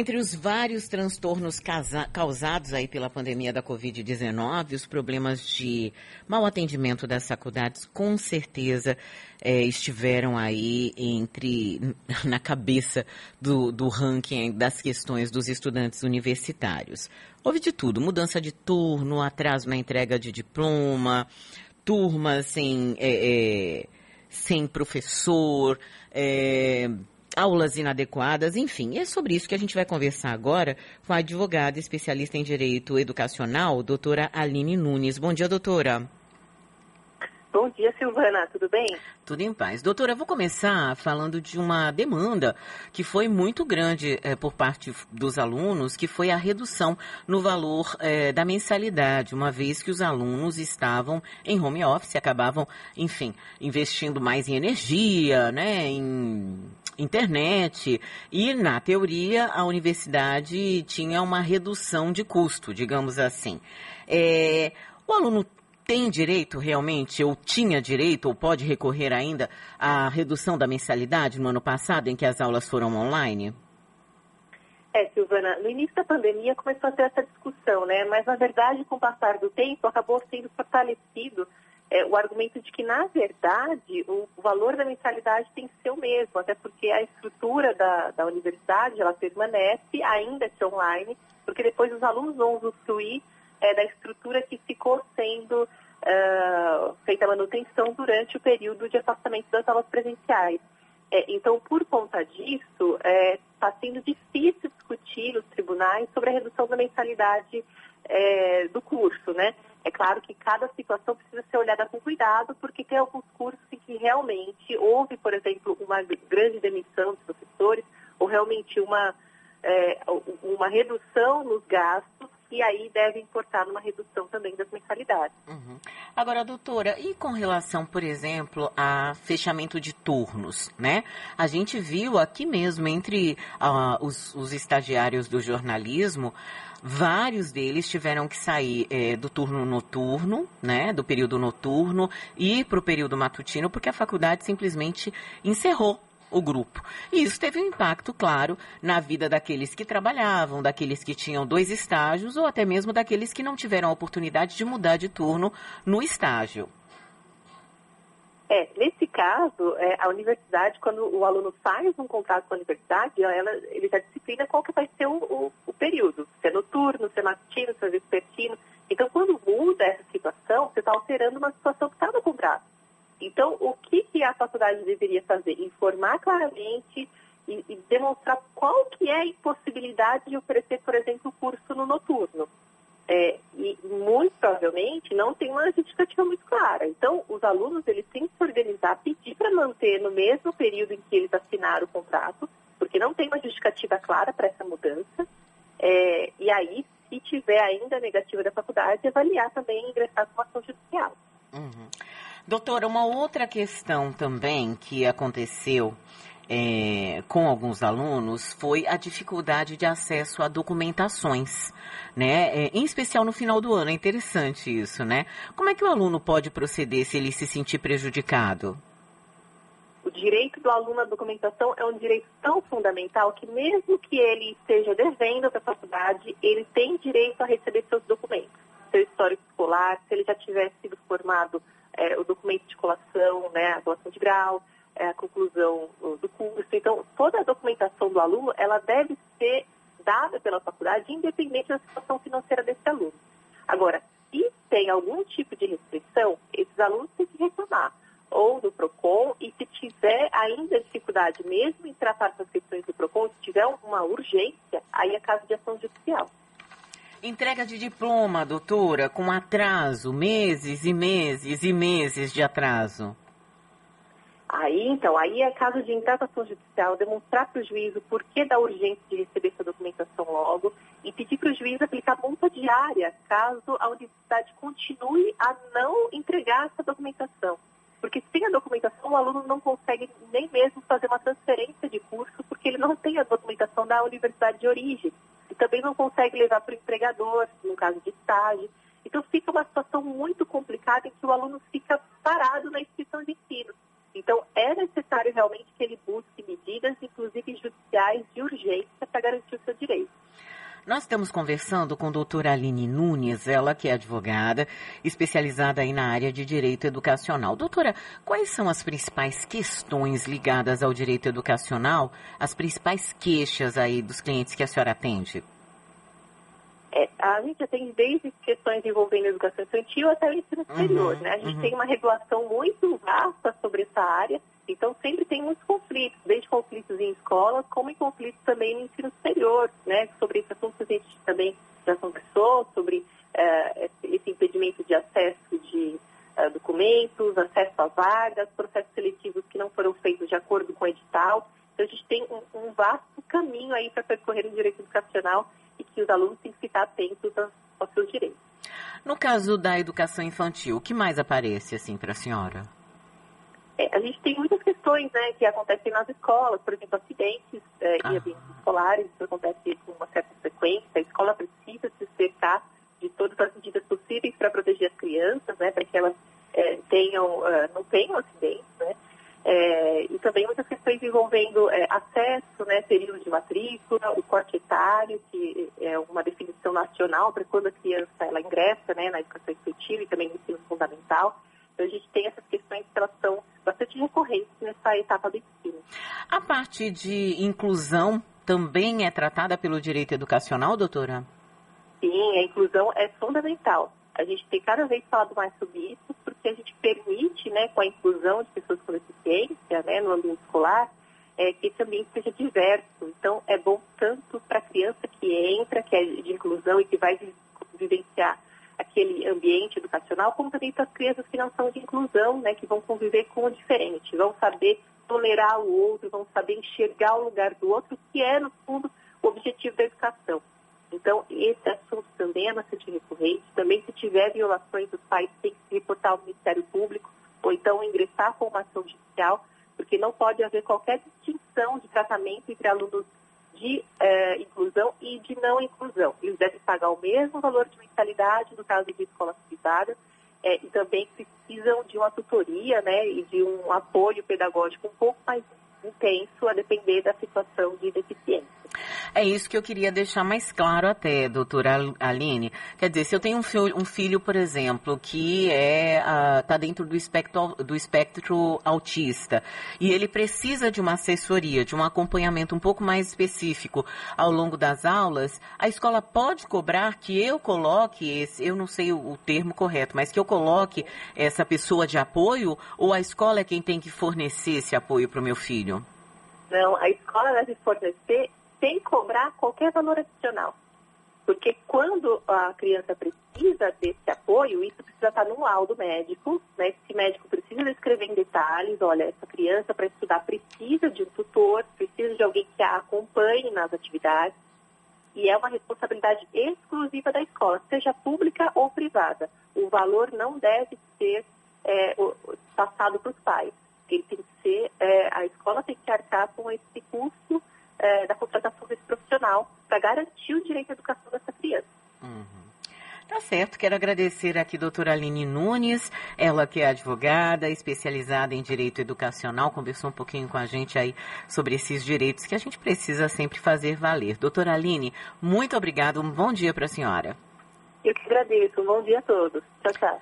Entre os vários transtornos causados aí pela pandemia da Covid-19, os problemas de mau atendimento das faculdades com certeza é, estiveram aí entre na cabeça do, do ranking das questões dos estudantes universitários. Houve de tudo, mudança de turno, atraso na entrega de diploma, turmas sem, é, é, sem professor, é, aulas inadequadas, enfim. É sobre isso que a gente vai conversar agora com a advogada especialista em direito educacional, doutora Aline Nunes. Bom dia, doutora. Bom dia, Silvana, tudo bem? Tudo em paz. Doutora, vou começar falando de uma demanda que foi muito grande é, por parte dos alunos, que foi a redução no valor é, da mensalidade, uma vez que os alunos estavam em home office, acabavam, enfim, investindo mais em energia, né, em internet. E, na teoria, a universidade tinha uma redução de custo, digamos assim. É, o aluno tem direito realmente, ou tinha direito, ou pode recorrer ainda à redução da mensalidade no ano passado, em que as aulas foram online? É, Silvana, no início da pandemia começou a ter essa discussão, né? Mas, na verdade, com o passar do tempo, acabou sendo fortalecido é, o argumento de que, na verdade, o, valor da mensalidade tem que ser o mesmo, até porque a estrutura da, da universidade, ela permanece ainda que online, porque depois os alunos vão usufruir é, da estrutura que ficou sendo uh, feita a manutenção durante o período de afastamento das aulas presenciais. É, então, por conta disso, está é, sendo difícil discutir nos tribunais sobre a redução da mensalidade é, do curso, né? Claro que cada situação precisa ser olhada com cuidado, porque tem alguns cursos em que realmente houve, por exemplo, uma grande demissão de professores, ou realmente uma, é, uma redução nos gastos, e aí deve importar numa redução também das mensalidades. Uhum. Agora, doutora, e com relação, por exemplo, a fechamento de turnos, né? A gente viu aqui mesmo entre uh, os, os estagiários do jornalismo, Vários deles tiveram que sair é, do turno noturno, né, do período noturno, e para o período matutino, porque a faculdade simplesmente encerrou o grupo. E isso teve um impacto, claro, na vida daqueles que trabalhavam, daqueles que tinham dois estágios ou até mesmo daqueles que não tiveram a oportunidade de mudar de turno no estágio. É, nesse caso, é, a universidade, quando o aluno faz um contrato com a universidade, ela, ele já disciplina qual que vai ser o, o, o período, se é noturno, se é matutino, se é vespertino. Então, quando muda essa situação, você está alterando uma situação que está no contrato. Então, o que, que a faculdade deveria Informar claramente e, e demonstrar qual que é a impossibilidade de oferecer, por exemplo, o curso no noturno. É, e muito provavelmente não tem uma justificativa muito clara. Então, os alunos eles têm que se organizar, pedir para manter no mesmo período em que eles assinaram o contrato, porque não tem uma justificativa clara para essa mudança. É, e aí, se tiver ainda negativa da faculdade, avaliar também ingressar com ação judicial. Uhum. Doutora, uma outra questão também que aconteceu é, com alguns alunos foi a dificuldade de acesso a documentações, né? É, em especial no final do ano. É interessante isso, né? Como é que o aluno pode proceder se ele se sentir prejudicado? O direito do aluno à documentação é um direito tão fundamental que mesmo que ele esteja devendo para a faculdade, ele tem direito a receber seus documentos, seu histórico escolar, se ele já tiver sido formado, é, o documento de colação, né, a colação de grau, é, a conclusão do curso. Então, toda a documentação do aluno, ela deve ser dada pela faculdade, independente da situação financeira desse aluno. Agora, se tem algum tipo de restrição, esses alunos têm que reclamar ou do PROCON, e se tiver ainda dificuldade mesmo em tratar essas questões do PROCON, se tiver alguma urgência, aí é caso de ação judicial. Entrega de diploma, doutora, com atraso, meses e meses e meses de atraso. Aí, então, aí é caso de entrar judicial, demonstrar para o juiz o porquê da urgência de receber essa documentação logo e pedir para o juiz aplicar multa diária caso a universidade continue a não entregar essa documentação. Porque sem a documentação, o aluno não consegue nem mesmo fazer uma transferência de curso, porque ele não tem a documentação da universidade de origem. Também não consegue levar para o empregador, no caso de estágio. Então fica uma situação muito complicada em que o aluno fica parado na instituição de ensino Então, é necessário realmente que ele busque medidas, inclusive judiciais, de urgência para garantir o seu direito. Nós estamos conversando com a doutora Aline Nunes, ela que é advogada, especializada aí na área de direito educacional. Doutora, quais são as principais questões ligadas ao direito educacional, as principais queixas aí dos clientes que a senhora atende? É, a gente atende desde questões envolvendo educação infantil até o ensino superior, uhum, né? A gente uhum. tem uma regulação muito vasta sobre essa área, então sempre tem muitos conflitos, desde conflitos em escolas, como em conflitos também no ensino superior, né? Sobre esse assunto que a gente também já conversou, sobre uh, esse impedimento de acesso de uh, documentos, acesso a vagas, processos seletivos que não foram feitos de acordo com o edital. Então a gente tem um, um vasto caminho aí para percorrer no direito educacional e que os alunos têm que ficar atentos aos seus direitos. No caso da educação infantil, o que mais aparece assim para a senhora? É, a gente tem muitas questões né, que acontecem nas escolas, por exemplo, acidentes é, ah. e ambientes escolares, isso acontece com uma certa frequência. A escola precisa se cercar de todas as medidas possíveis para proteger as crianças, né, para que elas é, tenham, uh, não tenham acidentes, né? É, e também muitas questões envolvendo é, acesso, né, período de matrícula, o corte etário, que é uma definição nacional para quando a criança ela ingressa né, na educação infantil e também no ensino fundamental. Então a gente tem essas questões que elas são bastante recorrentes nessa etapa do ensino. A parte de inclusão também é tratada pelo direito educacional, doutora? Sim, a inclusão é fundamental. A gente tem cada vez falado mais sobre isso, porque a gente permite, né, com a inclusão de pessoas com deficiência, né, no ambiente escolar, é, que esse ambiente seja diverso. Então, é bom tanto para a criança que entra, que é de inclusão e que vai vivenciar aquele ambiente educacional, como também para as crianças que não são de inclusão, né, que vão conviver com o diferente, vão saber tolerar o outro, vão saber enxergar o lugar do outro, que é, no fundo, o objetivo da educação. Então, esse assunto também é bastante recorrente. Também, se tiver violações, os pais têm que se reportar ao Ministério Público ou então ingressar com uma ação judicial, porque não pode haver qualquer distinção de tratamento entre alunos de eh, inclusão e de não inclusão. Eles devem pagar o mesmo valor de mensalidade, no caso de escolas privadas, eh, e também precisam de uma tutoria né, e de um apoio pedagógico um pouco mais intenso, a depender da situação. É isso que eu queria deixar mais claro até, doutora Aline. Quer dizer, se eu tenho um filho, um filho por exemplo, que está é, uh, tá dentro do espectro, do espectro autista e ele precisa de uma assessoria, de um acompanhamento um pouco mais específico ao longo das aulas, a escola pode cobrar que eu coloque esse, eu não sei o termo correto, mas que eu coloque essa pessoa de apoio ou a escola é quem tem que fornecer esse apoio para o meu filho? Não, a escola deve fornecer sem cobrar qualquer valor adicional. Porque quando a criança precisa desse apoio, isso precisa estar no laudo médico, né? Esse médico precisa descrever em detalhes, olha, essa criança para estudar precisa de um tutor, precisa de alguém que a acompanhe nas atividades. E é uma responsabilidade exclusiva da escola, seja pública ou privada. O valor não deve ser é, passado para os pais. Ele tem que ser, é, a escola tem que arcar com esse custo é, da contratação desse profissional para garantir o direito à educação dessa criança. Uhum. Tá certo, quero agradecer aqui a doutora Aline Nunes, ela que é advogada, especializada em direito educacional, conversou um pouquinho com a gente aí sobre esses direitos que a gente precisa sempre fazer valer. Doutora Aline, muito obrigada, um bom dia para a senhora. Eu que agradeço, um bom dia a todos. Tchau, tchau.